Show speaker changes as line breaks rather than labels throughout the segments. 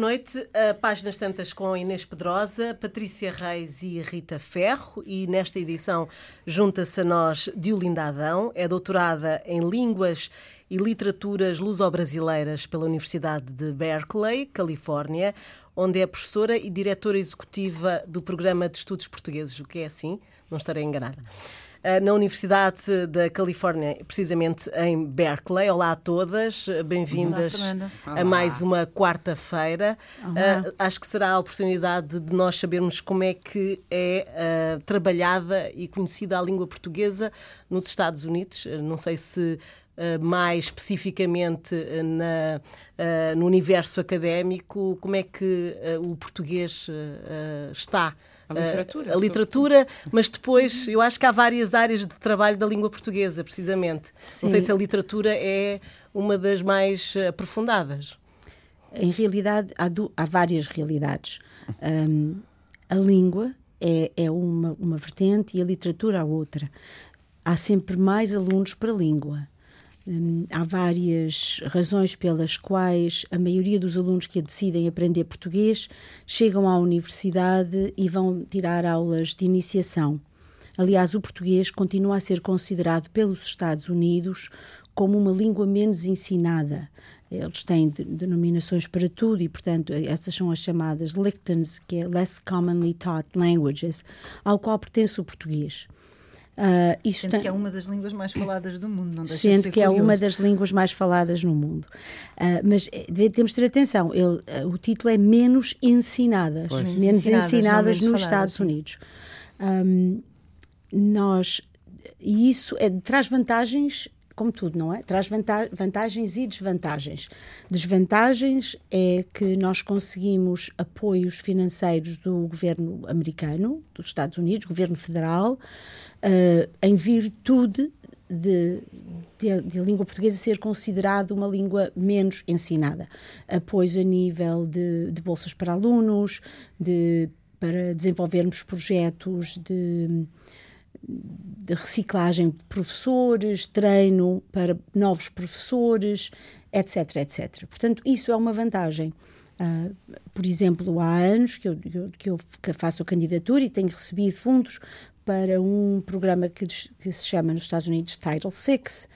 Noite. Uh, páginas tantas com Inês Pedrosa, Patrícia Reis e Rita Ferro. E nesta edição junta-se a nós Diolinda Adão, é doutorada em Línguas e Literaturas Luso-Brasileiras pela Universidade de Berkeley, Califórnia, onde é professora e diretora executiva do Programa de Estudos Portugueses, o que é assim, não estarei enganada. Eh, na Universidade da Califórnia, precisamente em Berkeley. Olá a todas, bem-vindas a mais uma quarta-feira. Uh, acho que será a oportunidade de nós sabermos como é que é uh, trabalhada e conhecida a língua portuguesa nos Estados Unidos. não sei se mais especificamente na, no universo académico, como é que o português está
a literatura.
A, a literatura, mas depois eu acho que há várias áreas de trabalho da língua portuguesa, precisamente. Sim. Não sei se a literatura é uma das mais aprofundadas.
Em realidade, há, do, há várias realidades. Um, a língua é, é uma, uma vertente e a literatura a outra. Há sempre mais alunos para a língua. Hum, há várias razões pelas quais a maioria dos alunos que decidem aprender português chegam à universidade e vão tirar aulas de iniciação. Aliás, o português continua a ser considerado pelos Estados Unidos como uma língua menos ensinada. Eles têm denominações para tudo e, portanto, essas são as chamadas LCTANs, que é Less Commonly Taught Languages, ao qual pertence o portuez.
Uh, isto Sendo tem... que é uma das línguas mais faladas do mundo, não deixa
Sendo
de ser
que
curioso.
é uma das línguas mais faladas no mundo. Uh, mas eh, temos de ter atenção, ele, uh, o título é Menos Ensinadas, pois. menos ensinadas, ensinadas nos faladas, Estados sim. Unidos. Um, nós, e isso é, traz vantagens como tudo, não é? Traz vantagens e desvantagens. Desvantagens é que nós conseguimos apoios financeiros do governo americano, dos Estados Unidos, governo federal, uh, em virtude de, de, de, língua portuguesa ser considerada uma língua menos ensinada. Apoios a nível de, de bolsas para alunos, de, para desenvolvermos projetos de, de reciclagem de professores, treino para novos professores, etc, etc. Portanto, isso é uma vantagem. Uh, por exemplo, há anos que eu, que eu faço a candidatura e tenho recebido fundos para um programa que, que se chama nos Estados Unidos Title VI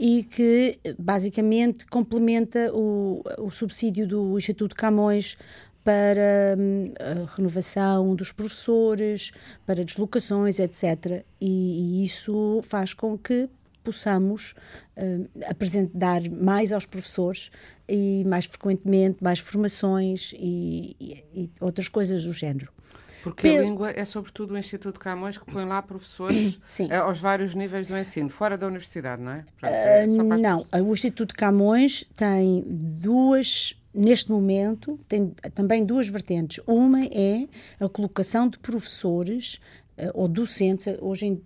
e que basicamente complementa o, o subsídio do Instituto Camões para hum, a renovação dos professores, para deslocações, etc. E, e isso faz com que possamos uh, apresentar mais aos professores e mais frequentemente mais formações e, e, e outras coisas do género.
Porque a língua é sobretudo o Instituto Camões que põe lá professores eh, aos vários níveis do ensino, fora da universidade, não é?
é uh, não, o Instituto Camões tem duas neste momento, tem também duas vertentes. Uma é a colocação de professores ou docentes, hoje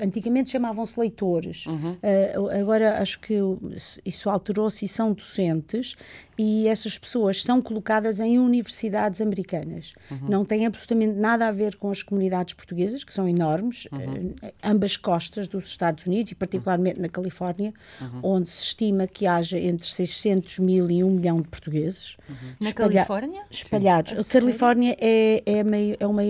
antigamente chamavam-se leitores, uhum. uh, agora acho que isso alterou-se e são docentes, e essas pessoas são colocadas em universidades americanas. Uhum. Não tem absolutamente nada a ver com as comunidades portuguesas, que são enormes, uhum. uh, ambas costas dos Estados Unidos, e particularmente na Califórnia, uhum. onde se estima que haja entre 600 mil e 1 milhão de portugueses.
Na Califórnia?
Espalhados. Sim. A Califórnia é, é, meio, é uma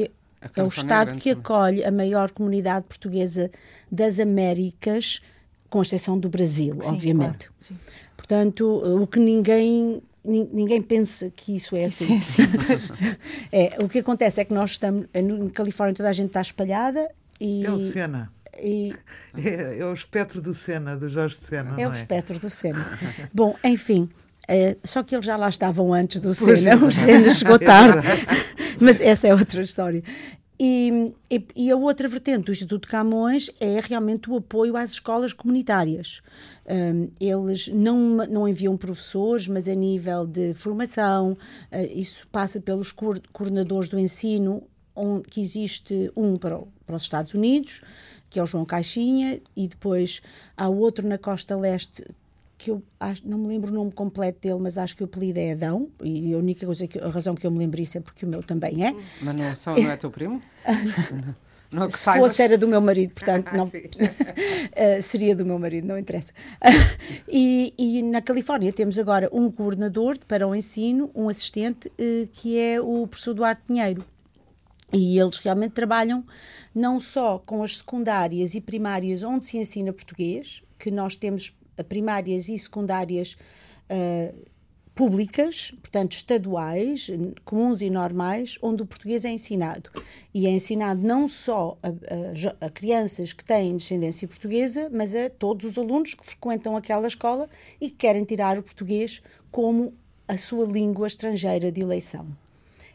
é o Estado que acolhe a maior comunidade portuguesa das Américas, com exceção do Brasil, Sim, obviamente. Claro. Portanto, o que ninguém ninguém pensa que isso é assim. Sim, sim. é, o que acontece é que nós estamos na Califórnia toda a gente está espalhada e
é o Sena. E... É, é, o espectro do Sena, do Jorge Sena.
É o é? espectro do Sena. Bom, enfim, é, só que eles já lá estavam antes do Sena, o Sena chegou é tarde. Mas essa é outra história. E, e, e, a outra vertente do Instituto Camões é realmente o apoio às escolas comunitárias. Um, eles não, não enviam professores, mas a nível de formação, uh, isso passa pelos coordenadores do ensino, um, que existe um para, para os Estados Unidos, que é o João Caixinha, e depois há outro na costa leste que eu acho, não me lembro o nome completo dele, mas acho que o apelido é Adão, e a única coisa que, a razão que eu me lembro isso é porque o meu também é.
Mas não, só não é teu primo?
Não se saibas. fosse, era do meu marido, portanto, não. uh, seria do meu marido, não interessa. e, e, na Califórnia temos agora um coordenador para o ensino, um assistente, uh, que é o professor Duarte Pinheiro. E eles realmente trabalham não só com as secundárias e primárias onde se ensina português, que nós temos primárias e secundárias uh, públicas, portanto estaduais, comuns e normais, onde o português é ensinado. E é ensinado não só a, a, a, crianças que têm descendência portuguesa, mas a todos os alunos que frequentam aquela escola e que querem tirar o português como a sua língua estrangeira de eleição.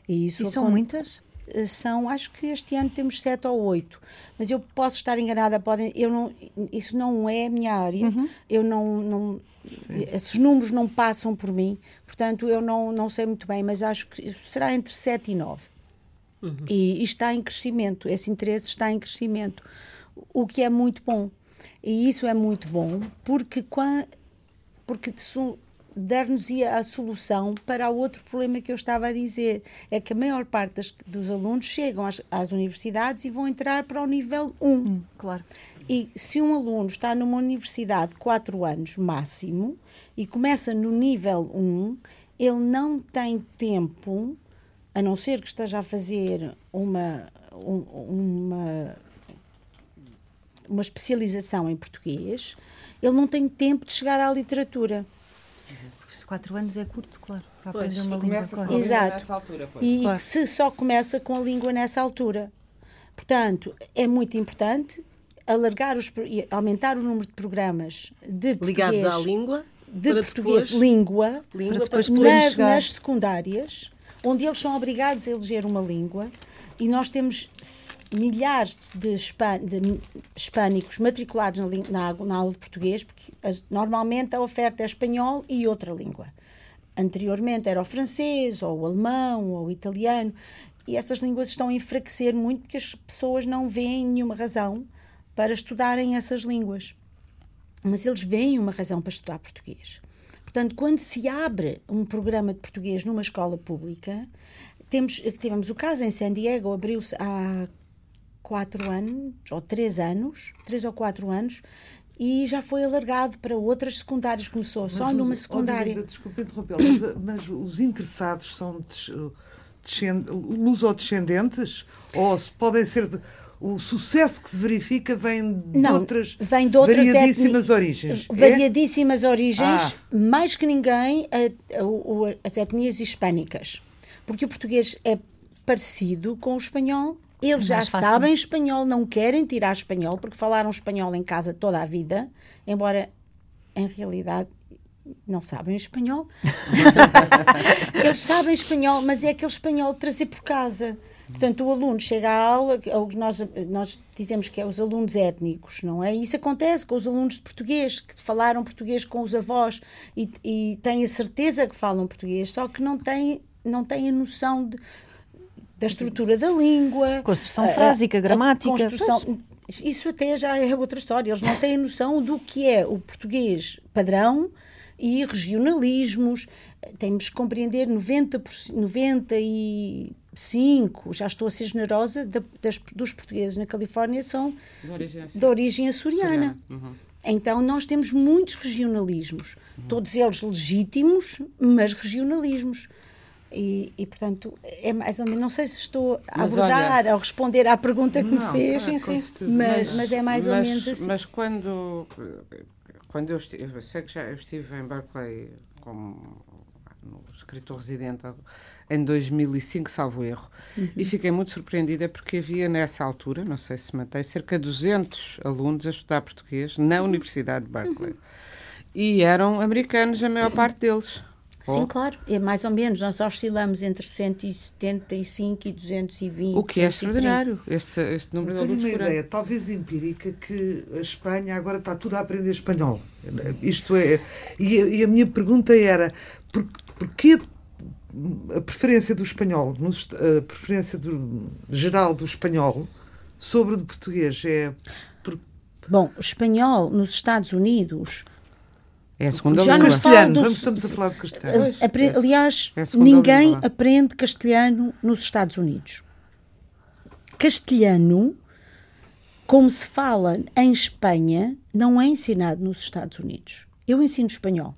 E, isso e são muitas?
Eh, são, acho que este ano temos sete ou oito, mas eu posso estar enganada, podem, eu não, isso não é a minha área, uhum. eu não, não esses números não passam por mim, portanto eu não, não sei muito bem, mas acho que será entre sete e nove. Uhum. E, e está em crescimento, esse interesse está em crescimento, o que é muito bom. E isso é muito bom, porque, porque dar-nos a solução para o outro problema que eu estava a dizer. É que a maior parte das, dos alunos chegam às, às, universidades e vão entrar para o nível 1. Hum,
claro.
E se um aluno está numa universidade de 4 anos máximo e começa no nível 1, ele não tem tempo, a não ser que esteja a fazer uma, uma, uma especialização em português, ele não tem tempo de chegar à literatura.
Se quatro anos é curto, claro. Para aprender uma língua,
claro. Exato. Altura, e claro. se só começa com a língua nessa altura. Portanto, é muito importante alargar os, aumentar o número de programas de
ligados à língua
de português depois, língua, língua para depois na, nas secundárias onde eles são obrigados a eleger uma língua e nós temos milhares de, hispânicos matriculados na, na, na, aula de português, porque as, normalmente a oferta é espanhol e outra língua. Anteriormente era o francês, ou o alemão, ou o italiano, e essas línguas estão a enfraquecer muito porque as pessoas não veem nenhuma razão para estudarem essas línguas. Mas eles veem uma razão para estudar português. Portanto, quando se abre um programa de português numa escola pública, temos, tivemos o caso em San Diego, abriu-se há quatro anos, ou três anos, três ou quatro anos, e já foi alargado para outras secundárias. Começou mas só os, numa secundária.
Oh, desculpe interromper, mas, mas, os interessados são lusodescendentes? Ou podem ser. De, o sucesso que se verifica vem de Não, outras, vem de outras variadíssimas etni... origens.
É? Variadíssimas é? origens, ah. mais que ninguém a, a, a, as etnias hispânicas. Porque o português é parecido com o espanhol eles já sabem espanhol, não querem tirar espanhol, porque falaram espanhol em casa toda a vida, embora em realidade não sabem espanhol. Eles sabem espanhol, mas é aquele espanhol de trazer por casa. Portanto, o aluno chega à aula, nós, nós dizemos que é os alunos étnicos, não é? Isso acontece com os alunos de português, que falaram português com os avós e, e têm a certeza que falam português, só que não têm, não têm a noção de, da estrutura da língua.
Construção frásica, a, gramática. A construção,
isso até já é outra história. Eles não têm noção do que é o português padrão e regionalismos. Temos que compreender 90%, 95%, já estou a ser generosa, das, dos portugueses na Califórnia são de origem, de origem açoriana. Uhum. Então nós temos muitos regionalismos, uhum. todos eles legítimos, mas regionalismos. E, e, portanto, é mais ou menos, não sei se estou a mas abordar olha, ou responder à pergunta que não, me fez, sim, sim, mas, mas, é mais mas, ou menos assim.
Mas quando, quando eu, estive, eu sei que já eu estive em Berkeley como no escritor residente em 2005, salvo erro, uhum. e fiquei muito surpreendida porque havia nessa altura, não sei se mantém, cerca de 200 alunos a estudar português na Universidade de Berkeley. Uhum. E eram americanos, a maior parte deles.
Sim, oh. claro, é mais ou menos. Nós oscilamos entre 175 e 220.
O que é extraordinário, este, este número
Eu tenho uma ideia, talvez empírica, que a Espanha agora está tudo a aprender espanhol. Isto é. E a, e a minha pergunta era: por, porquê a preferência do espanhol, a preferência do, geral do espanhol sobre o do português? É. Por...
Bom, o espanhol nos Estados Unidos
é a segunda Já língua.
Castelhano, do... estamos a falar de castelhano.
Apre... Aliás, é ninguém língua. aprende castelhano nos Estados Unidos. Castelhano como se fala em Espanha, não é ensinado nos Estados Unidos. Eu ensino espanhol,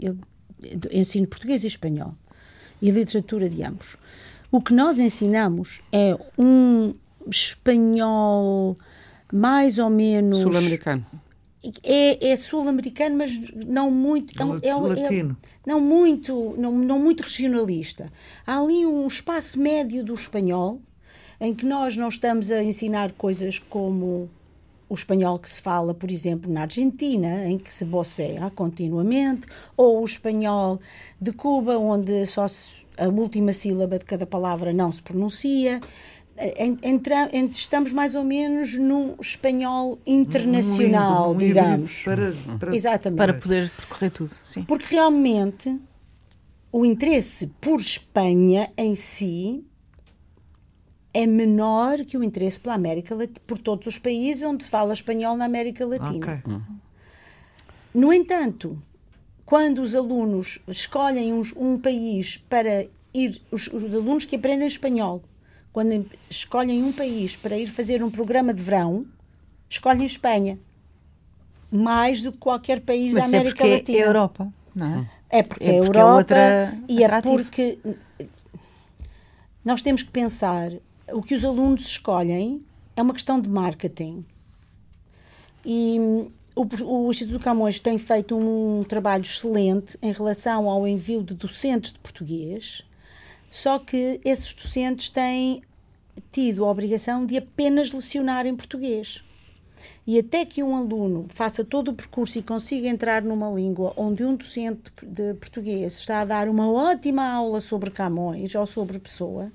eu, eu ensino português e espanhol e literatura de ambos. O que nós ensinamos é um espanhol mais ou menos
sul-americano.
É, é sul-americano, mas não muito. É, é, é, não muito, não, não muito regionalista. Há ali um espaço médio do espanhol em que nós não estamos a ensinar coisas como o espanhol que se fala, por exemplo, na Argentina, em que se boceia continuamente, ou o espanhol de Cuba, onde só se, a última sílaba de cada palavra não se pronuncia. Entra, estamos mais ou menos num espanhol internacional, um um digamos.
Para, para, Exatamente. Para poder percorrer tudo, sim.
Porque realmente o interesse por Espanha em si é menor que o interesse pela América por todos os países onde se fala espanhol na América Latina. Okay. No entanto, quando os alunos escolhem um, um país para ir, os, os, alunos que aprendem espanhol, quando escolhem um país para ir fazer um programa de verão, escolhem Espanha. Mais do que qualquer país
Mas
da América
é
Latina.
É Europa, não é?
É porque é, porque é Europa é outra e é porque nós temos que pensar o que os alunos escolhem é uma questão de marketing. E hum, o, o, Instituto Camões tem feito um trabalho excelente em relação ao envio de docentes de português, só que esses docentes têm tido a obrigação de apenas lecionar em português. E até que um aluno faça todo o percurso e consiga entrar numa língua onde um docente de português está a dar uma ótima aula sobre Camões ou sobre Pessoa,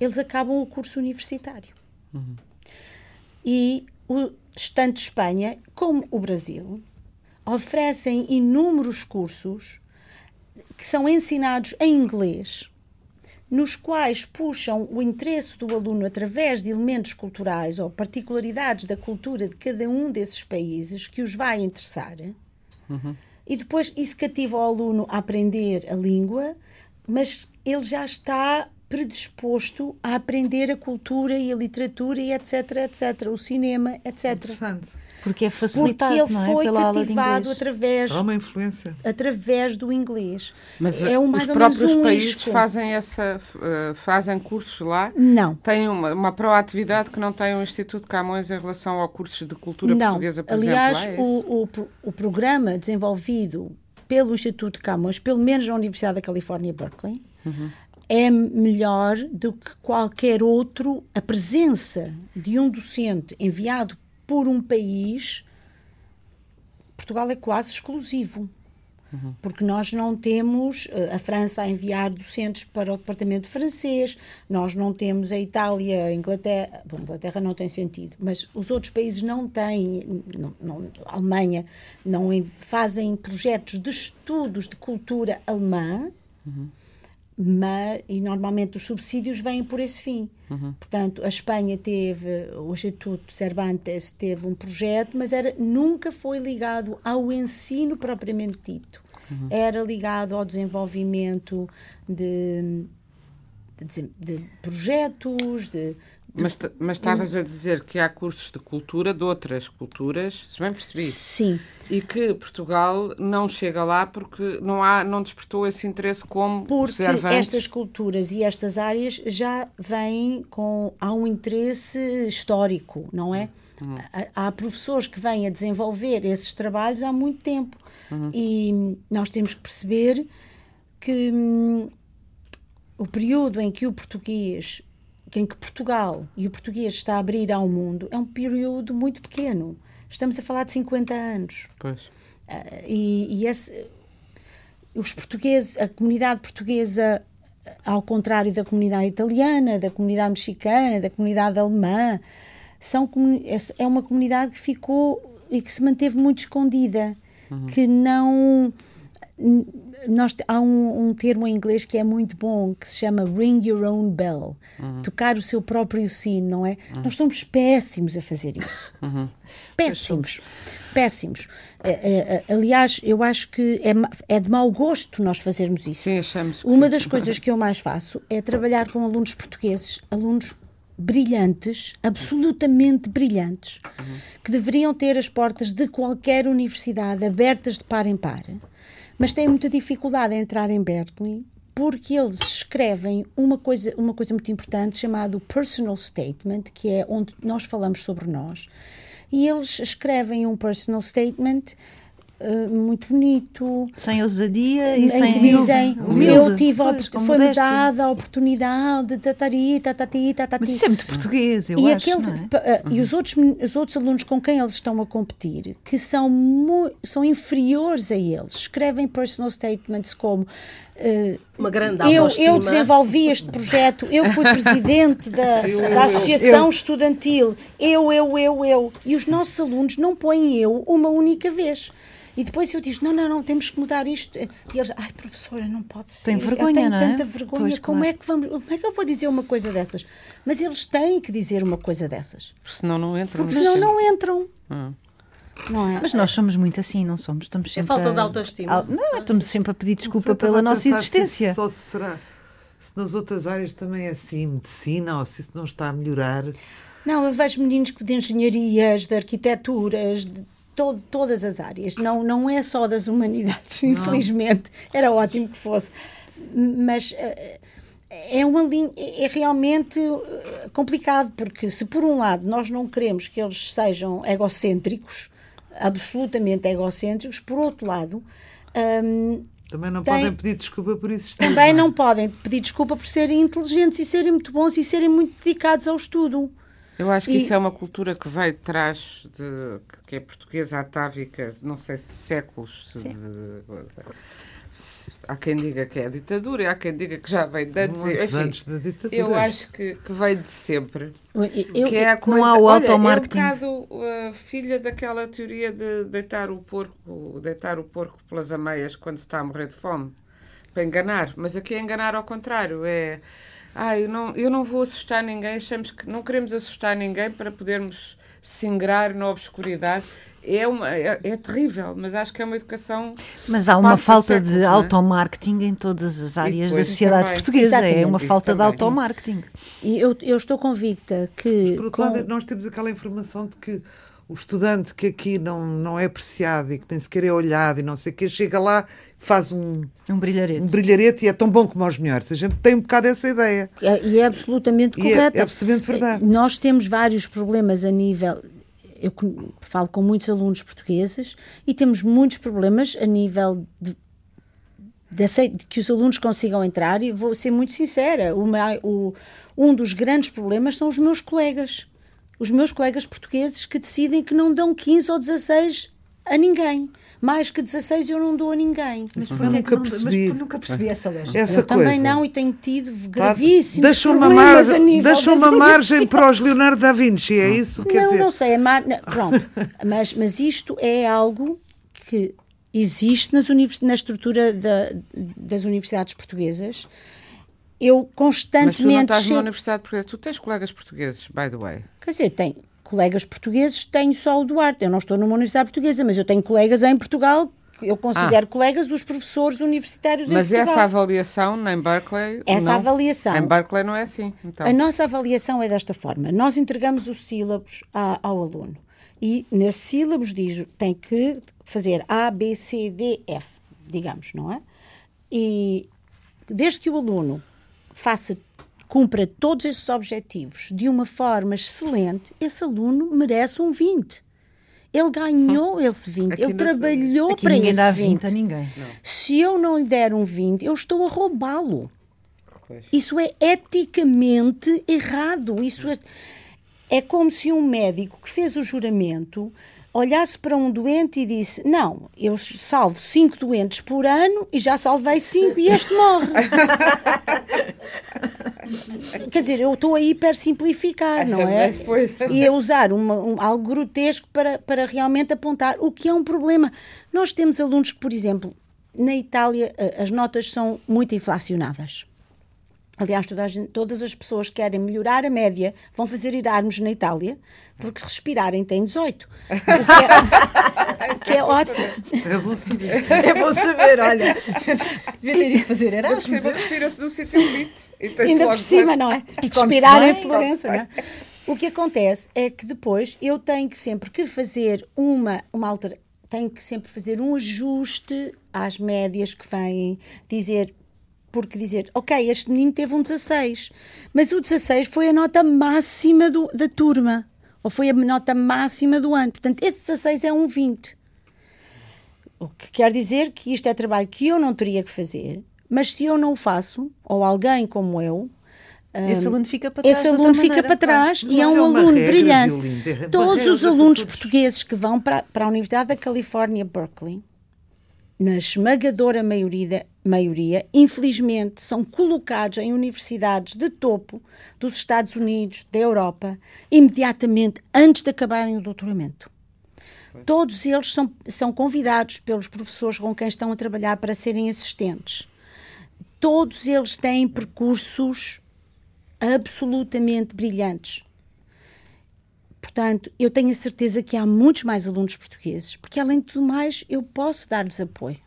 eles acabam o curso universitário. Uhum. E o, tanto Espanha como o Brasil oferecem inúmeros cursos que são ensinados em inglês, nos quais puxam o interesse do aluno através de elementos culturais ou particularidades da cultura de cada um desses países que os vai interessar. Uhum. E depois isso cativa o aluno a aprender a língua, mas ele já está predisposto a aprender a cultura e a literatura e etc, etc, o cinema, etc.
Interessante. Porque é facilitado,
Porque ele
não é?
foi
Pela
cativado através
Há uma influência.
através do inglês.
Mas é um, os próprios um países isco. fazem essa uh, fazem cursos lá?
Não.
Têm uma, uma proatividade que não tem o Instituto Camões em relação a cursos de cultura
não.
portuguesa, por
Aliás,
exemplo. Aliás,
é o, o, o programa desenvolvido pelo Instituto Camões, pelo menos na Universidade da Califórnia, Berkeley, uhum é melhor do que qualquer outro a presença de um docente enviado por um país. Portugal é quase exclusivo. Porque nós não temos eh, a França a enviar docentes para o departamento francês, nós não temos a Itália, a Inglaterra. Bom, a Inglaterra não tem sentido, mas os outros países não têm. Não, não, a Alemanha não fazem projetos de estudos de cultura alemã. Uhum mas, e normalmente os subsídios vêm por esse fim. Uhum. Portanto, a Espanha teve, o Instituto Cervantes teve um projeto, mas era, nunca foi ligado ao ensino propriamente dito. Uhum. Era ligado ao desenvolvimento de, de, de projetos, de,
mas, mas estavas a dizer que há cursos de cultura de outras culturas, se bem percebi.
Sim.
E que Portugal não chega lá porque não, há, não despertou esse interesse como
Porque estas culturas e estas áreas já vêm com. Há um interesse histórico, não é? Uhum. Há, há professores que vêm a desenvolver esses trabalhos há muito tempo. Uhum. E nós temos que perceber que hum, o período em que o português em que Portugal e o português está a abrir ao mundo é um período muito pequeno. Estamos a falar de 50 anos.
Pois.
Uh, e, e esse, os portugueses, a comunidade portuguesa, ao contrário da comunidade italiana, da comunidade mexicana, da comunidade alemã, são, é, é uma comunidade que ficou e que se manteve muito escondida, uhum. que não nós, há um, um, termo em inglês que é muito bom, que se chama ring your own bell. Uhum. Tocar o seu próprio sino, não é? Uhum. Nós somos péssimos a fazer isso. Uhum. Péssimos. Péssimos. É, é, é, aliás, eu acho que é, é de mau gosto nós fazermos isso.
Sim, achamos.
Uma
sim.
das coisas que eu mais faço é trabalhar com alunos portugueses, alunos brilhantes, absolutamente brilhantes, que deveriam ter as portas de qualquer universidade abertas de par em par, mas têm muita dificuldade em entrar em Berkeley porque eles escrevem uma coisa, uma coisa muito importante chamada personal statement, que é onde nós falamos sobre nós. E eles escrevem um personal statement Uh, muito bonito.
Sem ousadia e sem
que dizem, eu tive foi-me dada a oportunidade de tatari, tatati, tatati.
Mas isso é muito português, eu
e
acho. Aquele,
é? uh, E os outros, os outros alunos com quem eles estão a competir, que são, são inferiores a eles, escrevem personal statements como
uma grande
eu, eu desenvolvi este projeto, eu fui presidente da, da Associação eu. Estudantil, eu, eu, eu, eu. E os nossos alunos não põem eu uma única vez. E depois eu disse: não, não, não, temos que mudar isto. E eles, ai, professora, não pode ser.
Tem vergonha, eu
tenho
não
é? tanta vergonha. Pois, como, claro. é que vamos, como é que eu vou dizer uma coisa dessas? Mas eles têm que dizer uma coisa dessas.
Porque senão não entram.
Porque senão não entram. Hum.
Não é? Mas nós somos muito assim, não somos? Estamos
sempre é falta a... de autoestima.
Não, estamos sempre a pedir desculpa pela nossa existência.
Só será se nas outras áreas também é assim, medicina, ou se isso não está a melhorar.
Não, eu vejo meninos de engenharias, de arquiteturas, de todo, todas as áreas. Não, não é só das humanidades, não. infelizmente. Era ótimo que fosse. Mas uh, é uma linha, é realmente eh, complicado, porque se por um lado nós não queremos que eles sejam egocêntricos, absolutamente egocêntricos, por outro lado. Um,
também não tem, podem pedir desculpa por isso.
Também não podem pedir desculpa por serem inteligentes e serem muito bons e serem muito dedicados ao estudo.
Eu acho que e... isso é uma cultura que vai de trás, de, que é portuguesa atávica, não sei se séculos. De, há quem diga que é a ditadura e há quem diga que já vem de antes. Enfim,
antes da ditadura.
Eu acho que, que veio de sempre.
Eu,
que é a coisa, não há o automarketing. É um bocado uh, filha daquela teoria de deitar o porco, deitar o porco pelas ameias quando se está a morrer de fome. Para enganar. Mas aqui é enganar ao contrário. É ah, eu não, eu não vou assustar ninguém, achamos que não queremos assustar ninguém para podermos singrar na obscuridade. É, uma, é, é, terrível, mas acho que é uma educação.
Mas há uma falta séculos, de é? automarketing em todas as áreas da sociedade também. portuguesa. Exatamente. É uma falta também. de automarketing.
E eu, eu estou convicta que.
Mas, por outro com... lado, nós temos aquela informação de que o estudante que aqui não, não é apreciado e que nem sequer é olhado e não sei o quê, chega lá faz um,
um brilharete.
um brilharete e é tão bom como os melhores. A gente tem um bocado essa ideia.
É, e é absolutamente correto.
É, é absolutamente verdade.
Nós temos vários problemas a nível. Eu falo com muitos alunos portugueses e temos muitos problemas a nível de, de, de que os alunos consigam entrar. E vou ser muito sincera: o, um dos grandes problemas são os meus colegas. Os meus colegas portugueses que decidem que não dão 15 ou 16 a ninguém mais que 16 eu não dou a ninguém.
Mas, porque nunca, não, percebi. mas nunca percebi essa lógica.
Essa
eu
coisa.
também não e tenho tido gravíssimos deixa uma margem,
Deixa uma margem para os Leonardo da Vinci, é isso?
Quer
não,
dizer... não sei, é mar... pronto. mas, mas isto é algo que existe nas univers... na estrutura da, das universidades portuguesas. Eu constantemente. Mas tu
não estás numa universidade portuguesa. Tu tens colegas portugueses, by the way.
Quer dizer, tenho colegas portugueses, tenho só o Duarte. Eu não estou numa universidade portuguesa, mas eu tenho colegas em Portugal eu considero ah. colegas dos professores universitários
Mas essa avaliação em Berkeley.
Essa
não,
avaliação.
Em Berkeley não é assim. Então.
A nossa avaliação é desta forma: nós entregamos os sílabos a, ao aluno e nesse sílabos diz tem que fazer A, B, C, D, F, digamos, não é? E desde que o aluno faça cumpra todos esses objetivos de uma forma excelente, esse aluno merece um 20. Ele ganhou hum. esse 20, Aqui ele trabalhou
Aqui
para esse
dá
20.
20 a ninguém.
Não. Se eu não lhe der um 20, eu estou a roubá-lo. Isso é eticamente errado. Isso é, é como se um médico que fez o juramento olhasse para um doente e disse: Não, eu salvo cinco doentes por ano e já salvei cinco e este morre. Quer dizer, eu estou a hiper simplificar, não é? E a usar uma, um, algo grotesco para, para realmente apontar o que é um problema. Nós temos alunos que, por exemplo, na Itália eh, as notas são muito inflacionadas. Aliás, gente, todas as pessoas que querem melhorar a média vão fazer Erasmus na Itália, porque se respirarem têm 18. Que é, que é ótimo.
É bom saber.
É bom saber, olha. Devia ter ido fazer Erasmus.
Respira-se num sítio bonito.
ainda por cima, não é? E respirar em Florença, não é? O que acontece é que depois eu tenho que sempre que fazer uma, uma alteração, tenho que sempre fazer um ajuste às médias que vêm dizer porque dizer, ok, este menino teve um 16, mas o 16 foi a nota máxima do, da turma, ou foi a nota máxima do ano. Portanto, esse 16 é um 20. O que quer dizer que isto é trabalho que eu não teria que fazer, mas se eu não o faço, ou alguém como eu,
esse aluno fica para trás.
Esse aluno fica para trás e é um é aluno brilhante. Todos os alunos portugueses que vão para, para a Universidade da Califórnia, Berkeley, na esmagadora maioria, maioria, infelizmente, são colocados em universidades de topo dos Estados Unidos, da Europa, imediatamente antes de acabarem o doutoramento. Todos eles são, são convidados pelos professores com quem estão a trabalhar para serem assistentes. Todos eles têm percursos absolutamente brilhantes. Portanto, eu tenho a certeza que há muitos mais alunos portugueses, porque além de tudo mais, eu posso dar-lhes apoio.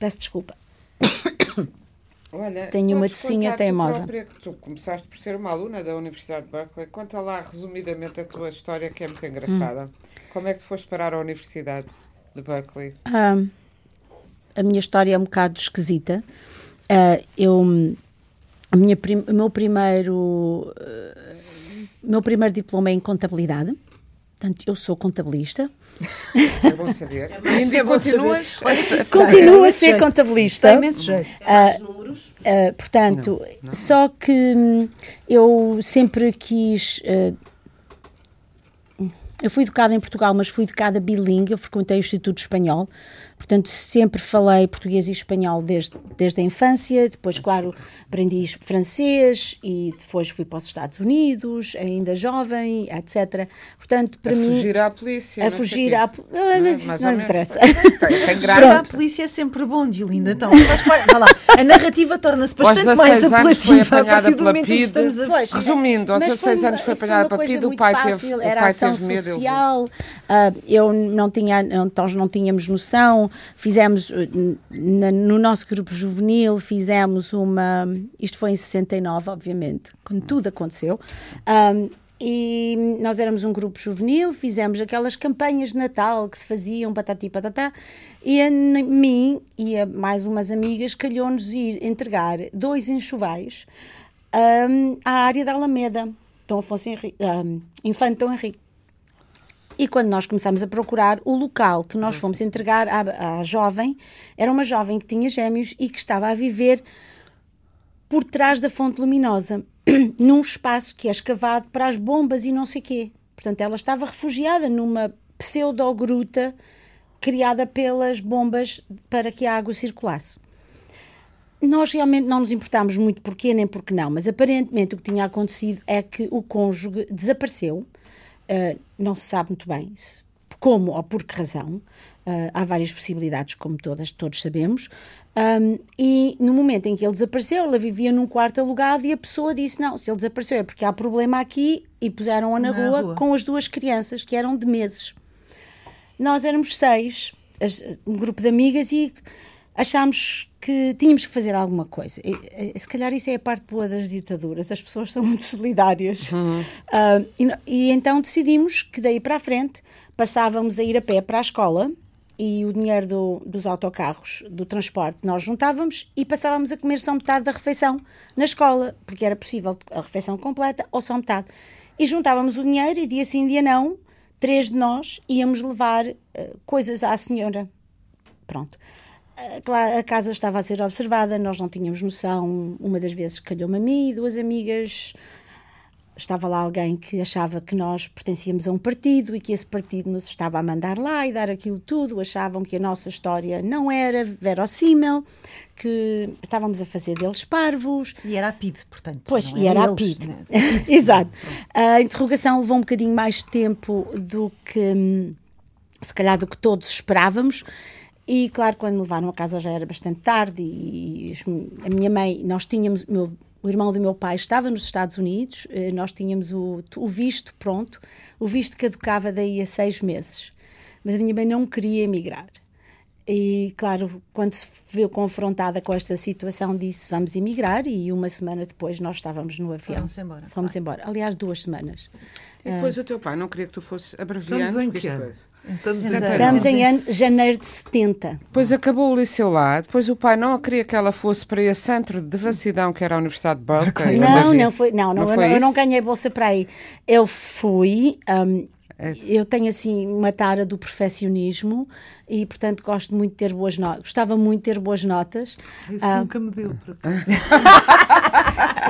Peço desculpa.
Olha,
tenho uma tocinha teimosa. Tu,
própria, tu começaste por ser uma aluna da Universidade de Berkeley. Conta lá resumidamente a tua história, que é muito engraçada. Hum. Como é que tu foste parar à Universidade de Berkeley?
Ah, a minha história é um bocado esquisita. Uh, eu, a minha prim, o meu primeiro, uh, meu primeiro diploma é em contabilidade. Portanto, eu sou contabilista.
É bom saber. Ainda é continuas?
Continuo a ser contabilista.
Tem imenso jeito.
Uh, uh, portanto, não, não. só que hum, eu sempre quis. Uh, eu fui educada em Portugal, mas fui educada bilingue. Eu frequentei o Instituto Espanhol. Portanto, sempre falei português e espanhol desde, desde a infância. Depois, claro, aprendi francês e depois fui para os Estados Unidos, ainda jovem, etc. Portanto, para
a
mim.
A fugir à polícia.
A fugir à polícia. Não, mas não, não me interessa.
Fugir à polícia é sempre bom, Diolinda. Então, lá, a narrativa torna-se bastante mais apelativa a partir do momento em que estamos a.
Pois, Resumindo, aos 16 anos foi apanhada para PID, o pai teve.
Era ação social, uh, eu não tinha, nós não tínhamos noção fizemos, eh, no nosso grupo juvenil, fizemos uma. Isto foi em 69, obviamente, quando tudo aconteceu. Um, e nós éramos um grupo juvenil, fizemos aquelas campanhas de Natal que se faziam, patati patatá, e a mim e a mais umas amigas calhou-nos ir entregar dois enxovais um, à área da Alameda, Dom Afonso Henrique, um, Infante Dom Henrique. E quando nós começámos a procurar, o local que nós fomos entregar à, à jovem era uma jovem que tinha gêmeos e que estava a viver por trás da fonte luminosa, num espaço que é escavado para as bombas e não sei quê. Portanto, ela estava refugiada numa pseudo-gruta criada pelas bombas para que a água circulasse. Nós realmente não nos importámos muito porquê nem porque não, mas aparentemente o que tinha acontecido é que o cônjuge desapareceu Uh, não se sabe muito bem se, como ou por que razão. Uh, há várias possibilidades, como todas, todos sabemos. Um, e no momento em que ele desapareceu, ela vivia num quarto alugado e a pessoa disse: Não, se ele desapareceu é porque há problema aqui, e puseram-a na, na rua, rua, com as duas crianças, que eram de meses. Nós éramos seis, um grupo de amigas, e achámos que tínhamos que fazer alguma coisa. E, se calhar isso é a parte boa das ditaduras, as pessoas são muito solidárias. Uhum. Uh, e, e, então decidimos que daí para a frente passávamos a ir a pé para a escola e o dinheiro do, dos autocarros, do transporte, nós juntávamos e passávamos a comer só metade da refeição na escola, porque era possível a refeição completa ou só metade. E juntávamos o dinheiro e dia sim, dia não, três de nós íamos levar uh, coisas à senhora. Pronto a casa estava a ser observada, nós não tínhamos noção. Uma das vezes calhou-me a mim e duas amigas. Estava lá alguém que achava que nós pertencíamos a um partido e que esse partido nos estava a mandar lá e dar aquilo tudo. Achavam que a nossa história não era verossímil, que estávamos a fazer deles parvos.
E era a PID, portanto.
Pois, e era, era a PID. Né? Exato. A interrogação levou um bocadinho mais tempo do que, hum, se calhar, do que todos esperávamos. E claro, quando me levaram a casa já era bastante tarde e, a minha mãe, nós tínhamos, meu, o irmão do meu pai estava nos Estados Unidos, eh, nós tínhamos o, o visto pronto, o visto caducava daí a seis meses, mas a minha mãe não queria emigrar. e, claro, quando se viu confrontada com esta situação, disse vamos emigrar e uma semana depois nós estávamos no avião.
Fomos embora.
Fomos embora. Aliás, duas semanas.
E depois uh, o teu pai não queria que tu fosses abreviando?
Estamos em que ano?
Estamos, Estamos em ano, janeiro de 70.
Depois acabou o liceu lá, depois o pai não queria que ela fosse para esse centro de devassidão que era a Universidade de Berkeley.
Não, não foi, não, não, não foi eu, eu, não ganhei bolsa para aí. Eu fui, um, é. Eu tenho assim uma tara do perfeccionismo e, portanto, gosto muito de ter boas notas. Gostava muito de ter boas notas.
Isso ah, nunca me deu, por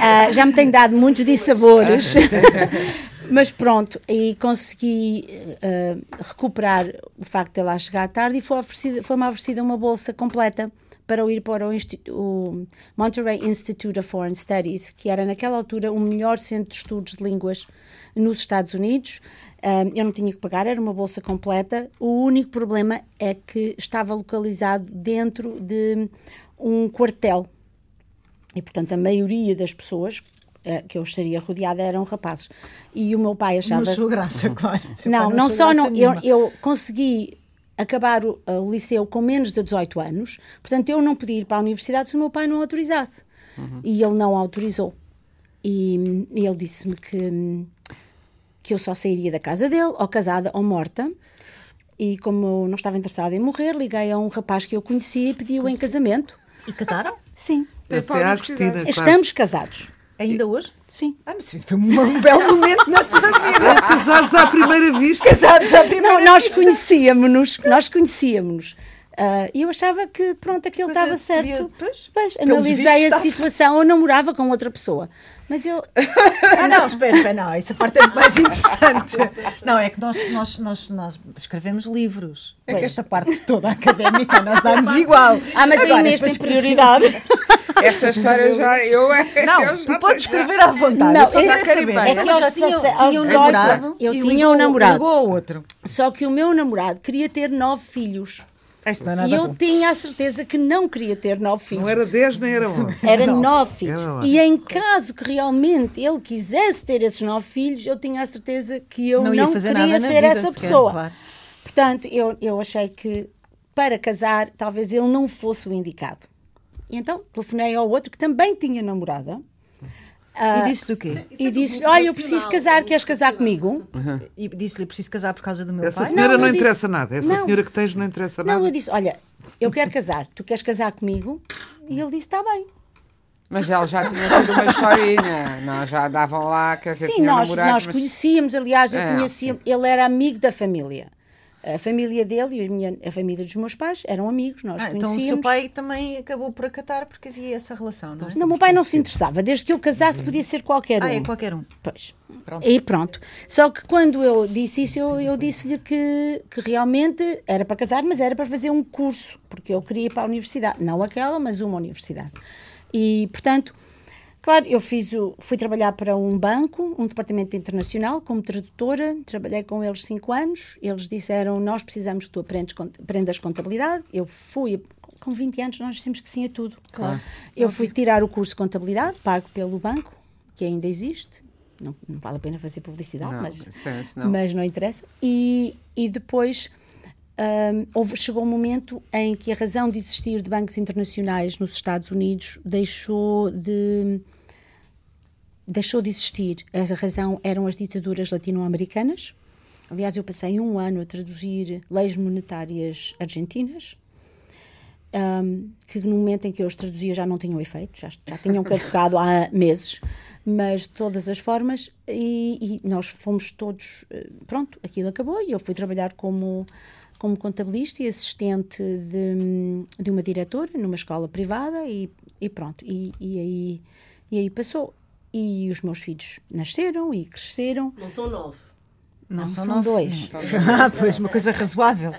ah, Já me tem dado muitos dissabores. Mas pronto, e consegui uh, recuperar o facto de lá chegar tarde e foi-me oferecida, foi oferecida uma bolsa completa para eu ir para o, o, Monterey Institute of Foreign Studies, que era naquela altura o melhor centro de estudos de línguas nos Estados Unidos. Um, eu não tinha que pagar, era uma bolsa completa. O único problema é que estava localizado dentro de um quartel. E, portanto, a maioria das pessoas que eu estaria rodeada eram rapazes. E o meu pai achava.
Não sua graça, claro.
não, não, não só não. Eu, eu consegui acabar o, o, liceu com menos de 18 anos, portanto, eu não podia ir para a universidade se o meu pai não autorizasse. Uhum. E ele não autorizou. E, e ele disse-me que que eu só sairia da casa dele, ou casada ou morta. E como eu não estava interessada em morrer, liguei a um rapaz que eu conhecia e pedi-o em casamento.
E casaram?
Sim. Estamos casados.
Ainda hoje?
Sim.
Ah, mas foi um, belo momento na sua vida.
É, casados à primeira vista.
Casados à primeira
não, nós conhecíamos-nos, nós conhecíamos. Uh, e eu achava que, pronto, aquilo estava é, certo. Podia,
pois,
pois analisei a situação. Eu namorava com outra pessoa. Mas eu.
ah, não, espera, espera, não. Essa parte é mais interessante. Não, é que nós, nós, nós, nós escrevemos livros. É que esta parte toda académica nós damos igual.
Ah, mas Agora, a Inês tem prioridade.
Essa história já eu é.
Não,
eu
tu podes escrever à vontade. Não, eu só quero saber.
É que eu já tinha, tinha um namorado. Eu tinha um namorado.
ao outro.
Só que o meu namorado queria ter nove filhos.
não é
e eu bom. tinha a certeza que não queria ter nove filhos.
Não era dez nem era onze.
Era nove filhos. Era e em caso que realmente ele quisesse ter esses nove filhos, eu tinha a certeza que eu não, não queria ser essa sequer, pessoa. Claro. Portanto, eu, eu achei que para casar, talvez ele não fosse o indicado. E então telefonei ao outro que também tinha namorada
Uh, e disse-lhe o quê?
e é disse olha, eu preciso casar, queres casar comigo?
Uhum. E disse-lhe, preciso casar por causa do meu
Essa
pai?
senhora não, não interessa disse, nada. Essa não, senhora que tens não interessa nada.
Não, eu disse, olha, eu quero casar, tu queres casar comigo? E ele disse, está bem.
Mas ela já tinha sido uma historinha, nós já davam lá, quer dizer,
Sim, nós,
nós
mas... conhecíamos, aliás, eu é, conhecia, ele era amigo da família a família dele e a, minha, a família dos meus pais eram amigos, nós ah, conhecíamos.
Então o seu pai também acabou por acatar porque havia essa relação, não é?
Não, meu pai não se interessava. Desde que eu casasse podia ser qualquer um.
Ah, é qualquer um.
Pois. Pronto. E pronto. Só que quando eu disse isso, eu, eu disse-lhe que, que realmente era para casar, mas era para fazer um curso, porque eu queria ir para a universidade. Não aquela, mas uma universidade. E, portanto, Claro, eu fiz o, fui trabalhar para um banco, um departamento internacional, como tradutora, trabalhei com eles cinco anos, eles disseram, nós precisamos que tu aprendes, aprendas contabilidade, eu fui, com 20 anos nós dissemos que sim a tudo. Claro. Eu fui tirar o curso de contabilidade, pago pelo banco, que ainda existe, não, não vale a pena fazer publicidade, não, mas, é, não. mas não interessa, e, e depois... Um, houve, chegou um momento em que a razão de existir de bancos internacionais nos Estados Unidos deixou de deixou de existir. Essa razão eram as ditaduras latino-americanas. Aliás, eu passei um ano a traduzir leis monetárias argentinas, um, que no momento em que eu as traduzia já não tinham efeito, já, já tinham caducado há meses, mas de todas as formas, e, e nós fomos todos, eh, pronto, aquilo acabou e eu fui trabalhar como como contabilista e assistente de, de uma diretora numa escola privada e, e pronto, e, e, aí, e aí passou. E os meus filhos nasceram e cresceram.
Não são nove.
Não, não são, são dois. Não,
ah, pois, uma coisa razoável.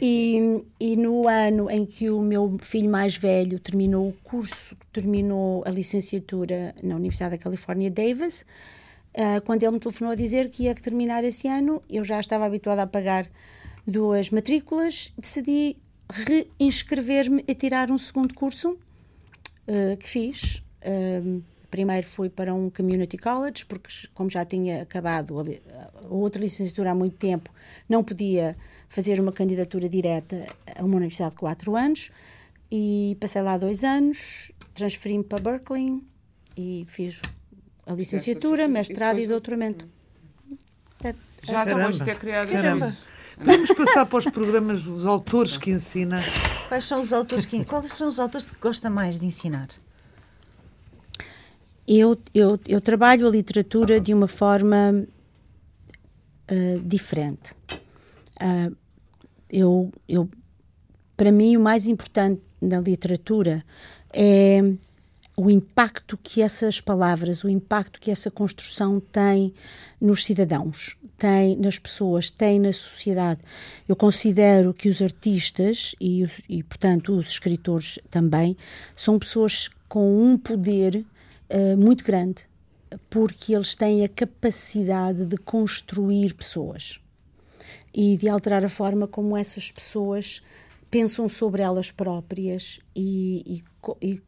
E, e no ano em que o meu filho mais velho terminou o curso, terminou a licenciatura na Universidade da Califórnia, Davis, uh, quando ele me telefonou a dizer que ia terminar esse ano, eu já estava habituada a pagar duas matrículas, decidi reinscrever-me a tirar um segundo curso uh, que fiz. Uh, Primeiro fui para um community college, porque, como já tinha acabado a outra licenciatura há muito tempo, não podia fazer uma candidatura direta a uma universidade de quatro anos. E passei lá dois anos, transferi-me para Berkeley e fiz a licenciatura, mestrado e doutoramento.
Já acabamos de ter criado
Caramba. Vamos passar para os programas, os autores que ensina.
Quais são os autores que quais são os autores que gosta mais de ensinar?
Eu, eu, eu trabalho a literatura de uma forma uh, diferente. Uh, eu, eu, para mim, o mais importante na literatura é o impacto que essas palavras, o impacto que essa construção tem nos cidadãos, tem nas pessoas, tem na sociedade. Eu considero que os artistas e, e portanto, os escritores também são pessoas com um poder uh, muito grande, porque eles têm a capacidade de construir pessoas e de alterar a forma como essas pessoas pensam sobre elas próprias e, e, e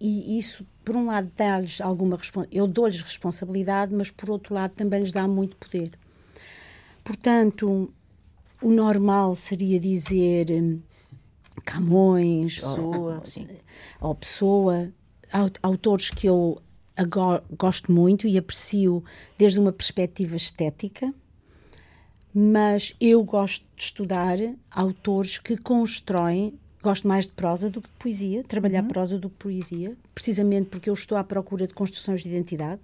e isso, por um lado, dá-lhes alguma eu dou-lhes responsabilidade, mas por outro lado também lhes dá muito poder. Portanto, o normal seria dizer hum, Camões,
Pessoa,
ou, ou Pessoa, autores que eu gosto muito e aprecio desde uma perspectiva estética, mas eu gosto de estudar autores que constroem Gosto mais de prosa do que de poesia, trabalhar uhum. prosa do que poesia, precisamente porque eu estou à procura de construções de identidade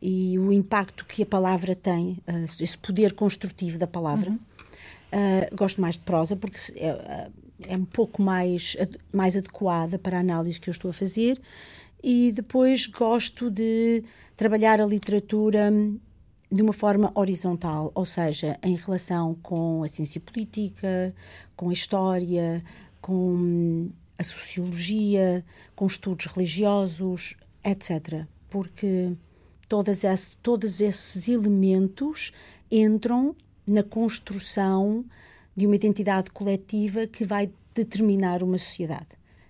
e o impacto que a palavra tem, uh, esse poder construtivo da palavra. Uhum. Uh, gosto mais de prosa porque é, é um pouco mais, mais adequada para a análise que eu estou a fazer. E depois gosto de trabalhar a literatura de uma forma horizontal, ou seja, em relação com a ciência política, com a história, com a sociologia, com estudos religiosos, etc. Porque todas esse, todos esses elementos entram na construção de uma identidade coletiva que vai determinar uma sociedade.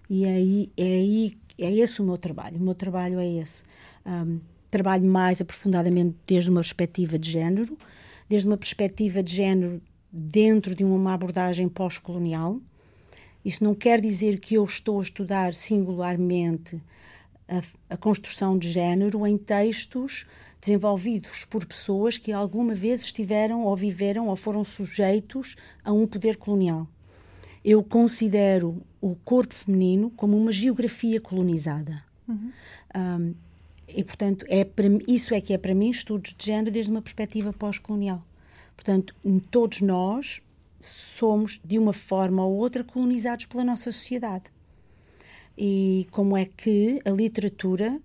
E é aí, é aí é esse o meu trabalho. O meu trabalho é esse. Um, trabalho mais aprofundadamente desde uma perspectiva de género, desde uma perspectiva de género dentro de uma abordagem pós-colonial, isso não quer dizer que eu estou a estudar singularmente a, a construção de género em textos desenvolvidos por pessoas que alguma vez estiveram ou viveram ou foram sujeitos a um poder colonial. Eu considero o corpo feminino como uma geografia colonizada. Uhum. Um, e, portanto, é para, isso é que é para mim estudos de género desde uma perspectiva pós-colonial. Portanto, todos nós somos, de uma forma ou outra, colonizados pela nossa sociedade. E como é que a literatura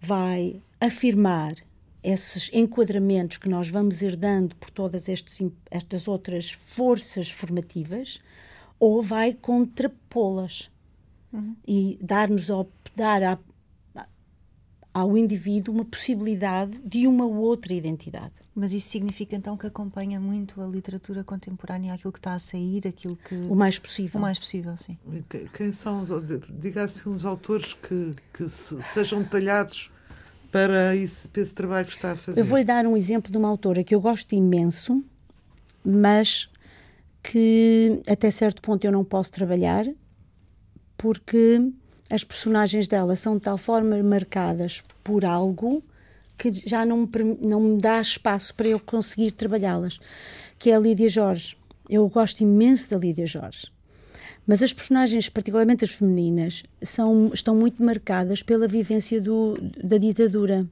vai afirmar esses enquadramentos que nós vamos herdando por todas estes, estas outras forças formativas ou vai contrapô-las uhum. e dar-nos dar a, ao indivíduo uma possibilidade de uma outra identidade.
Mas isso significa então que acompanha muito a literatura contemporânea, aquilo que está a sair, aquilo que.
O mais possível.
O mais possível, sim.
Quem são os. Diga assim uns autores que, que sejam detalhados para, isso, para esse trabalho que está a fazer.
Eu vou-lhe dar um exemplo de uma autora que eu gosto imenso, mas que até certo ponto eu não posso trabalhar, porque as personagens dela são de tal forma marcadas por algo que já não me, não me dá espaço para eu conseguir trabalhá-las, que é a Lídia Jorge. Eu gosto imenso da Lídia Jorge. Mas as personagens, particularmente as femininas, são, estão muito marcadas pela vivência do, da ditadura.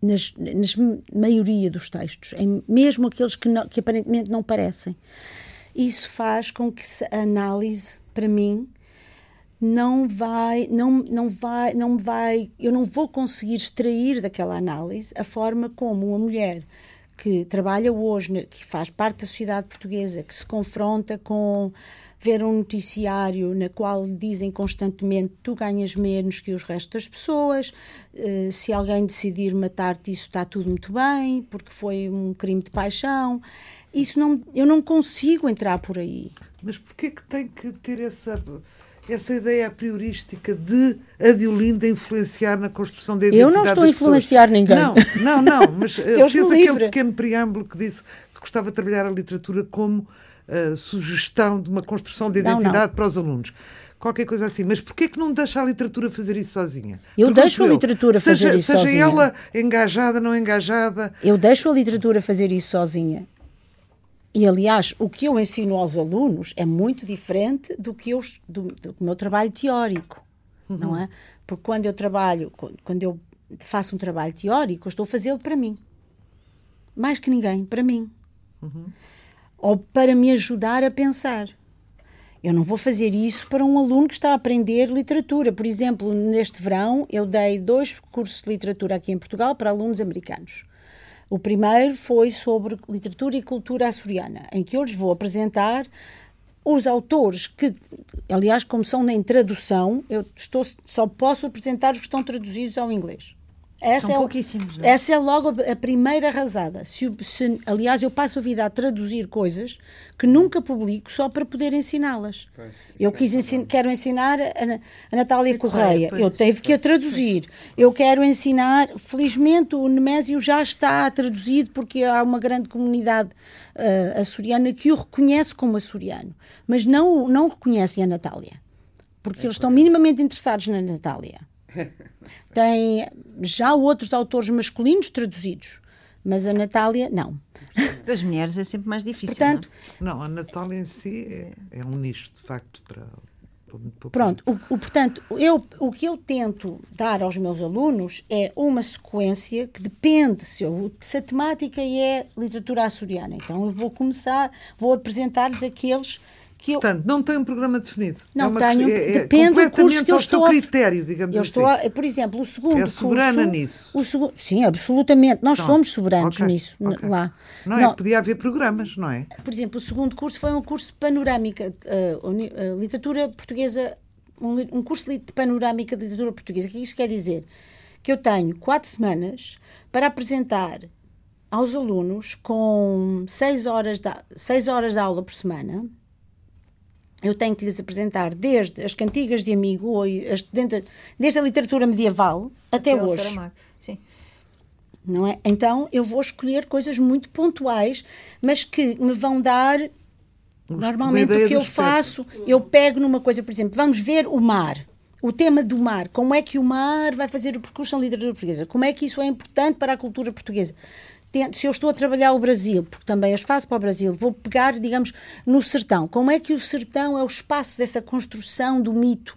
Nas, nas maioria dos textos, em, mesmo aqueles que, não, que aparentemente não parecem. Isso faz com que a análise, para mim, não vai, não, não vai, não vai, eu não vou conseguir extrair daquela análise a forma como uma mulher que trabalha hoje, que faz parte da sociedade portuguesa, que se confronta com ver um noticiário na qual dizem constantemente tu ganhas menos que os restos das pessoas, uh, se alguém decidir matar-te isso está tudo muito bem, porque foi um crime de paixão. Isso não, eu não consigo entrar por aí.
Mas porquê que tem que ter essa essa ideia a priorística de a Diolinda influenciar na construção da identidade
Eu não estou a influenciar
pessoas.
ninguém.
Não, não, não, mas
Deus
fez
me
aquele
livre.
pequeno preâmbulo que disse que gostava de trabalhar a literatura como uh, sugestão de uma construção de
Não, não.
identidade para os alunos. Qualquer coisa assim. Mas porquê que não deixa a literatura fazer isso sozinha?
Eu
Pergunto
deixo a literatura
seja,
fazer isso
seja
sozinha.
ela engajada, não engajada.
Eu deixo a literatura fazer isso sozinha. E, aliás, o que eu ensino aos alunos é muito diferente do que eu, do, do meu trabalho teórico, não é? Porque quando eu trabalho, quando eu faço um trabalho teórico, eu estou a fazê-lo para mim. Mais que ninguém, para mim. Ou para me ajudar a pensar. Eu não vou fazer isso para um aluno que está a aprender literatura. Por exemplo, neste verão, eu dei dois cursos de literatura aqui em Portugal para alunos americanos. O primeiro foi sobre literatura e cultura açoriana, em que eu lhes vou apresentar os autores que, aliás, como são em tradução, eu estou, só posso apresentar os que estão traduzidos ao inglês. Essa
São
é
pouquíssimos, não é?
Essa é logo a primeira arrasada. Se, se- aliás, eu passo a vida a traduzir coisas que nunca publico só para poder ensiná-las. Eu
é
quis ensin quero ensinar a, a Natália
Correia,
Correia. Eu tive que a traduzir. Eu quero ensinar. Felizmente, o Nemésio já está traduzido porque há uma grande comunidade ah, açoriana que o reconhece como açoriano, mas não, não reconhecem a Natália. Porque eles estão minimamente interessados na Natália. Tem já outros autores masculinos traduzidos, mas a Natália não.
Das mulheres é sempre mais difícil.
Portanto,
Não, a Natália em si é, é um nicho, de facto, para-
Pronto, o, o- portanto, eu, o que eu tento dar aos meus alunos é uma sequência que depende se, eu- se a temática é literatura açoriana. Então eu vou começar, vou apresentar-lhes aqueles que eu.
Portanto, não tem um programa definido.
Não
é uma
tenho,
é, é
depende do curso
completamente
que eu
ao
estou
seu
a-
critério, digamos
Eu
assim.
estou, a- por exemplo, o segundo
É soberana
curso,
nisso.
O segu, sim, absolutamente. Nós
Pronto,
somos soberanos
ok,
nisso, n-
ok.
lá.
Não, é que podia haver programas, não é?
Por exemplo, o segundo curso foi um curso de panorâmica, uni- eh, literatura portuguesa, um, um curso de panorâmica de literatura portuguesa. O que isto quer dizer? Que eu tenho quatro semanas para apresentar aos alunos com seis horas de, seis horas de aula por semana. Eu tenho que lhes apresentar desde as cantigas de amigo, ou as, dentro- desde a literatura medieval até
Até ao
hoje
Saramago. Sim.
não é? Então eu vou escolher coisas muito pontuais, mas que me vão dar. Normalmente
ideia
o que eu
espectro.
faço, eu pego numa coisa, por exemplo, vamos ver o mar. O tema do mar, como é que o mar vai fazer o percurso na literatura portuguesa? Como é que isso é importante para a cultura portuguesa? Tento- Se eu estou a trabalhar o Brasil, porque também as faço para o Brasil, vou pegar, digamos, no sertão. Como é que o sertão é o espaço dessa construção do mito?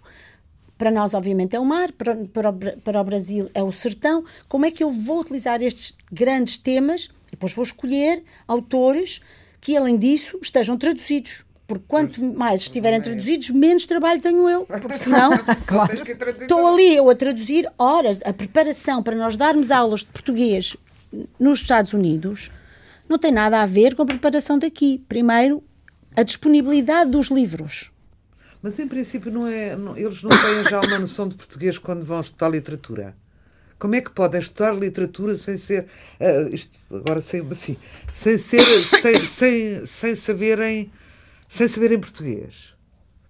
Para nós, obviamente, é o mar, para, para, para o Brasil é o sertão. Como é que eu vou utilizar estes grandes temas? Depois vou escolher autores que, além disso, estejam traduzidos. Porque quanto mais estiverem traduzidos, menos trabalho tenho eu. Porque senão
traduzir
estou ali eu a traduzir horas. A preparação para nós darmos aulas de português nos Estados Unidos não tem nada a ver com a preparação daqui. Primeiro, a disponibilidade dos livros.
Mas em princípio não é, não- eles não têm já uma noção de português quando vão estudar literatura. Como é que podem estudar literatura sem ser ah, isto, agora sem assim, sem ser sem, sem, sem saberem sem saberem português?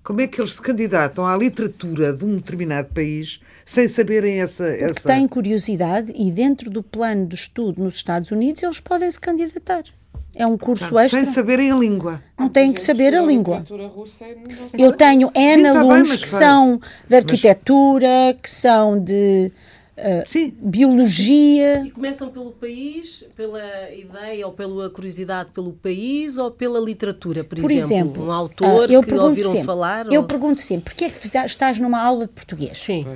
Como é que eles se candidatam à literatura de um determinado país sem saberem essa essa
Têm curiosidade e dentro do plano de estudo nos Estados Unidos eles podem se candidatar. É um curso extra.
sem saberem a língua?
Não têm que saber a língua. Eu tenho. N
tá
alunos que são de arquitetura, que são de
Sim.
biologia.
E começam pelo país, pela ideia ou pela curiosidade pelo país ou pela literatura, por,
Por exemplo,
um autor
ah, eu
que
pergunto
ouviram
sempre,
falar.
Eu
ou-
pergunto sempre, porquê é que tu estás numa aula de português?
Sim.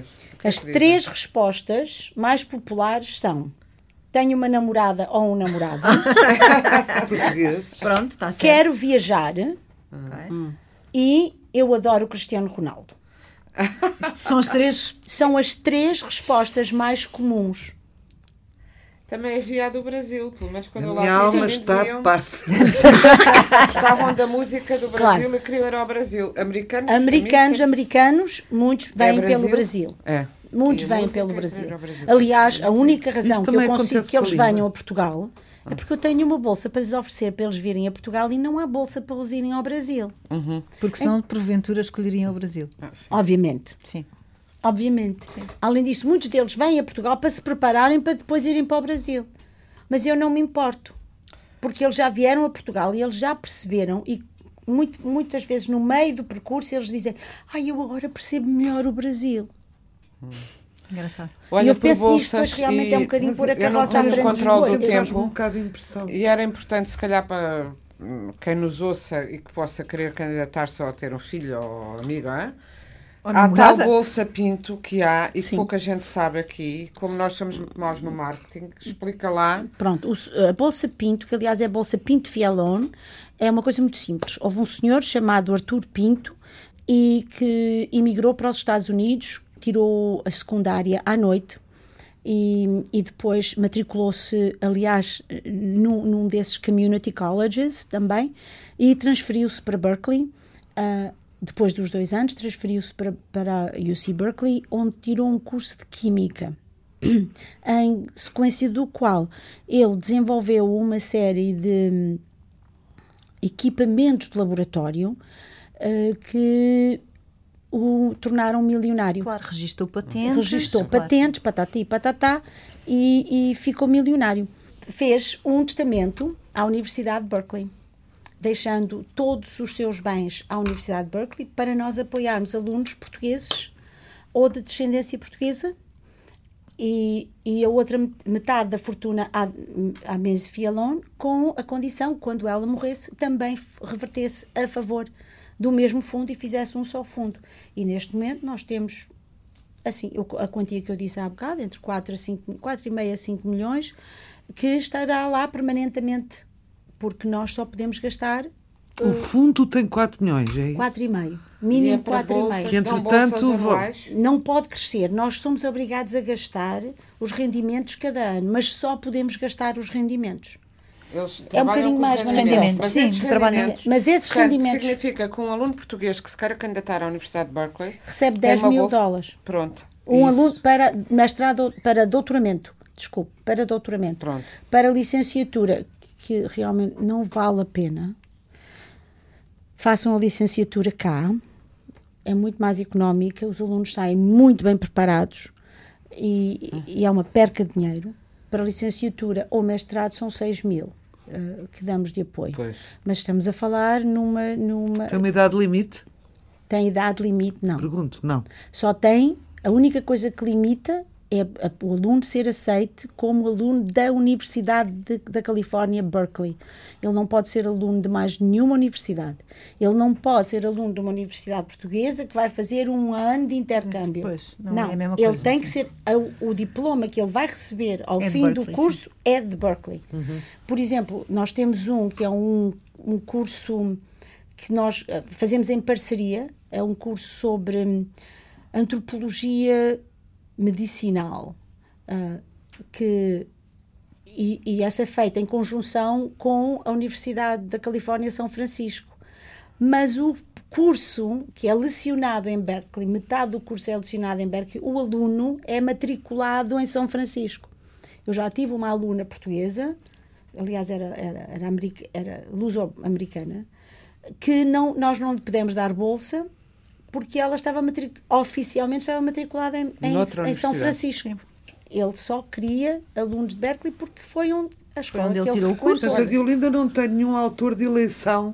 As três respostas mais populares são tenho uma namorada ou um namorado,
Português.
Pronto, está certo.
quero viajar
Ok.
e eu adoro o Cristiano Ronaldo.
Isto são as três.
São as três respostas mais comuns.
Também havia a do Brasil, pelo menos quando
A
eu
minha
lá
alma
fui,
está
diziam-. Gostavam da música do Brasil
Claro.
e queriam ir ao Brasil. Americanos,
Americanos, americanos, muitos vêm
É
pelo
Brasil?
Brasil.
É.
Muitos
E
vêm pelo
é
Brasil.
ir ao Brasil.
Aliás, a única razão
Isso
que eu consigo que eles venham a Portugal É porque eu tenho uma bolsa para lhes oferecer para eles virem a Portugal e não há bolsa para eles irem ao Brasil.
Uhum.
Porque senão, porventura, escolheriam o Brasil.
Ah, sim.
Obviamente.
Sim.
Obviamente. Além disso, muitos deles vêm a Portugal para se prepararem para depois irem para o Brasil. Mas eu não me importo. Porque eles já vieram a Portugal e eles já perceberam e muito, muitas vezes no meio do percurso eles dizem ai, eu agora percebo melhor o Brasil.
Engraçado.
e eu penso nisto, depois realmente é um bocadinho pôr a carroça à
tenho
frente
controle do
bois.
tempo.
Um bocado de impressão.
E era importante, se calhar, para quem nos ouça e que possa querer candidatar-se ou ter um filho ou amigo, hein?
Ou
há tal bolsa Pinto que há e que pouca gente sabe aqui. Como nós somos muito maus no marketing, explica lá.
Pronto, o- a Bolsa Pinto, que aliás é a Bolsa Pinto Fialon, é uma coisa muito simples. Houve um senhor chamado Artur Pinto e que emigrou para os Estados Unidos, tirou a secundária à noite e, e depois matriculou-se, aliás, num, num desses community colleges também e transferiu-se para Berkeley. ah, depois dos dois anos, transferiu-se para, para UC Berkeley, onde tirou um curso de Química em sequência do qual ele desenvolveu uma série de equipamentos de laboratório eh, que o tornaram milionário.
Claro, registou patentes.
Registrou
claro.
patentes, patati, patatá, e, e ficou milionário. Fez um testamento à Universidade de Berkeley, deixando todos os seus bens à Universidade de Berkeley para nós apoiarmos alunos portugueses ou de descendência portuguesa e, e a outra metade da fortuna à, à Menzi Fialon com a condição, quando ela morresse, também revertesse a favor do mesmo fundo e fizesse um só fundo. E neste momento nós temos assim, a quantia que eu disse há bocado, entre 4 a 5, 4,5 a 5 milhões, que estará lá permanentemente, porque nós só podemos gastar
O fundo tem 4 milhões, é isso?
4,5.
E é
Mínimo
para
4,5.
bolsas,
Que, entretanto.
Não pode crescer. Nós somos obrigados a gastar os rendimentos cada ano, mas só podemos gastar os rendimentos.
Eles
É um bocadinho mais, Mas
sim,
esses rendimentos,
mas esses
portanto,
rendimentos-
significa que um aluno português que se queira candidatar à Universidade de Berkeley
Recebe
tem
10
uma
mil
bolsa-
dólares.
Pronto.
Um
isso.
aluno para mestrado, para doutoramento, desculpe, para doutoramento.
Pronto.
Para licenciatura, que realmente não vale a pena, façam a licenciatura cá, é muito mais económica, os alunos saem muito bem preparados e, e é uma perca de dinheiro. Para licenciatura ou mestrado são 6 mil eh, que damos de apoio.
Pois.
Mas estamos a falar numa. numa
Tem uma idade limite?
tem idade limite? Não.
Pergunto, não.
Só tem, a única coisa que limita é o aluno ser aceite como aluno da Universidade de- da Califórnia, Berkeley. Ele não pode ser aluno de mais nenhuma universidade. Ele não pode ser aluno de uma universidade portuguesa que vai fazer um ano de intercâmbio.
Pois, não é a mesma
ele
coisa,
tem
sim.
que ser, a- o diploma que ele vai receber ao
É
fim do
Berkeley,
curso é de Berkeley. Por exemplo, nós temos um que é um, um curso que nós eh, fazemos em parceria, é um curso sobre hum, antropologia medicinal, ah, que e, e essa é feita em conjunção com a Universidade da Califórnia São Francisco. Mas o curso que é lecionado em Berkeley, metade do curso é lecionado em Berkeley, o aluno é matriculado em São Francisco. Eu já tive uma aluna portuguesa, aliás, era, era, era, era luso-americana, que não, nós não lhe pudemos dar bolsa porque ela estava oficialmente estava matriculada em, em, em São. Francisco. Ele só queria alunos de Berkeley porque foi onde a escola
onde
que
ele
ele
tirou o curso.
Portanto, a Diolinda não tem nenhum autor de eleição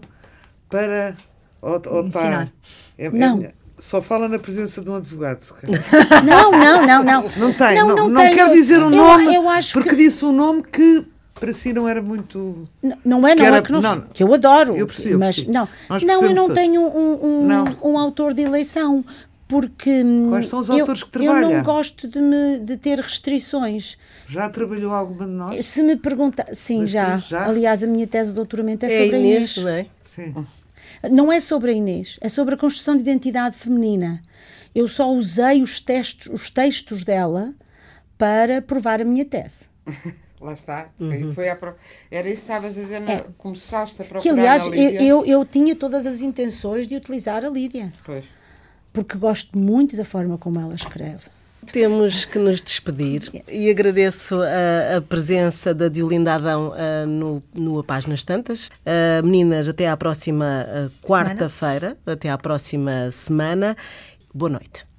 para ou, ou
Ensinar.
é- é-
Não.
só fala na presença de um advogado. se calhar.
Não, não, não, não.
Não tem, não, não,
tenho.
quero dizer um
Eu-
nome,
eu acho
porque
que-
disse um nome que para si não era muito.
N- Não é, não
Que era-
é que, não,
não.
que eu adoro.
Eu percebi, eu
mas
percebi.
não, não eu não
todos.
tenho um, um,
Não.
um autor de eleição porque hum,
Quais são os
eu-
autores que
Eu
trabalha?
não gosto de, me, de ter restrições.
Já trabalhou alguma de nós?
Se me perguntar, sim, já.
já?
Aliás, a minha tese de doutoramento é,
É
sobre a
Inês,
Inês.
não é?
Sim.
Não é sobre a Inês, é sobre a construção de identidade feminina. Eu só usei os textos, os textos dela para provar a minha tese.
Lá está. Uhum. Foi pro... Era isso que estavas a dizer,
é.
começaste a procurar.
Que, aliás, eu, eu, eu tinha todas as intenções de utilizar a Lídia.
Pois.
Porque gosto muito da forma como ela escreve.
Temos que nos despedir e agradeço a, a presença da Diolinda Adão a, no, no A Paz nas Tantas. A, meninas, até à próxima ah, quarta-feira, até à próxima semana. Boa noite.